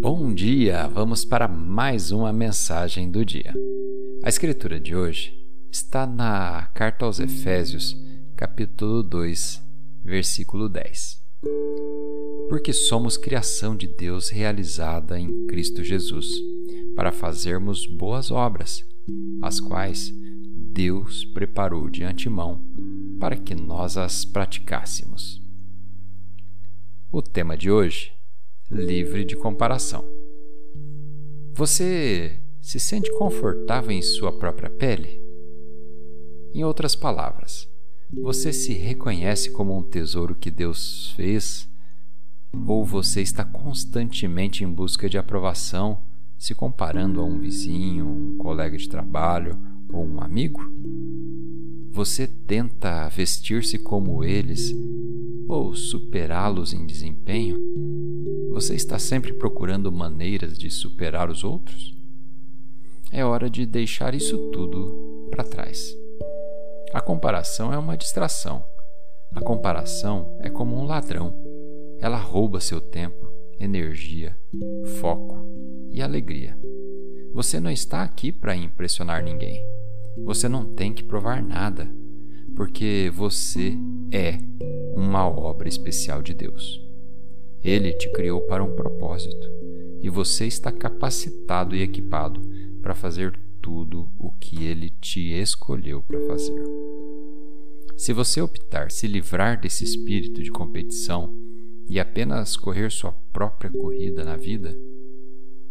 Bom dia! Vamos para mais uma mensagem do dia. A escritura de hoje está na Carta aos Efésios, capítulo 2, versículo 10. Porque somos criação de Deus realizada em Cristo Jesus, para fazermos boas obras, as quais Deus preparou de antemão para que nós as praticássemos. O tema de hoje: livre de comparação. Você se sente confortável em sua própria pele? Em outras palavras, você se reconhece como um tesouro que Deus fez? Ou você está constantemente em busca de aprovação, se comparando a um vizinho, um colega de trabalho ou um amigo? Você tenta vestir-se como eles ou superá-los em desempenho? Você está sempre procurando maneiras de superar os outros? É hora de deixar isso tudo para trás. A comparação é uma distração. A comparação é como um ladrão. Ela rouba seu tempo, energia, foco e alegria. Você não está aqui para impressionar ninguém. Você não tem que provar nada, porque você é uma obra especial de Deus. Ele te criou para um propósito e você está capacitado e equipado para fazer tudo o que ele te escolheu para fazer. Se você optar se livrar desse espírito de competição e apenas correr sua própria corrida na vida,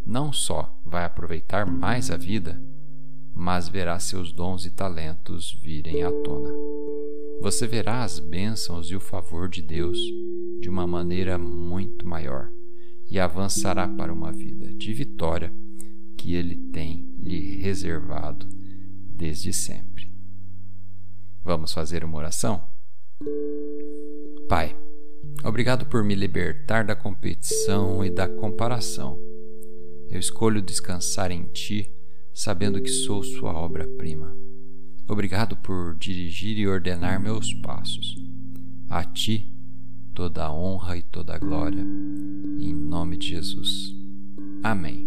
não só vai aproveitar mais a vida, mas verá seus dons e talentos virem à tona. Você verá as bênçãos e o favor de Deus de uma maneira muito maior e avançará para uma vida de vitória que Ele tem lhe reservado desde sempre. Vamos fazer uma oração? Pai, obrigado por me libertar da competição e da comparação. Eu escolho descansar em Ti sabendo que sou Sua obra-prima. Obrigado por dirigir e ordenar meus passos. A Ti toda a honra e toda a glória. Em nome de Jesus. Amém.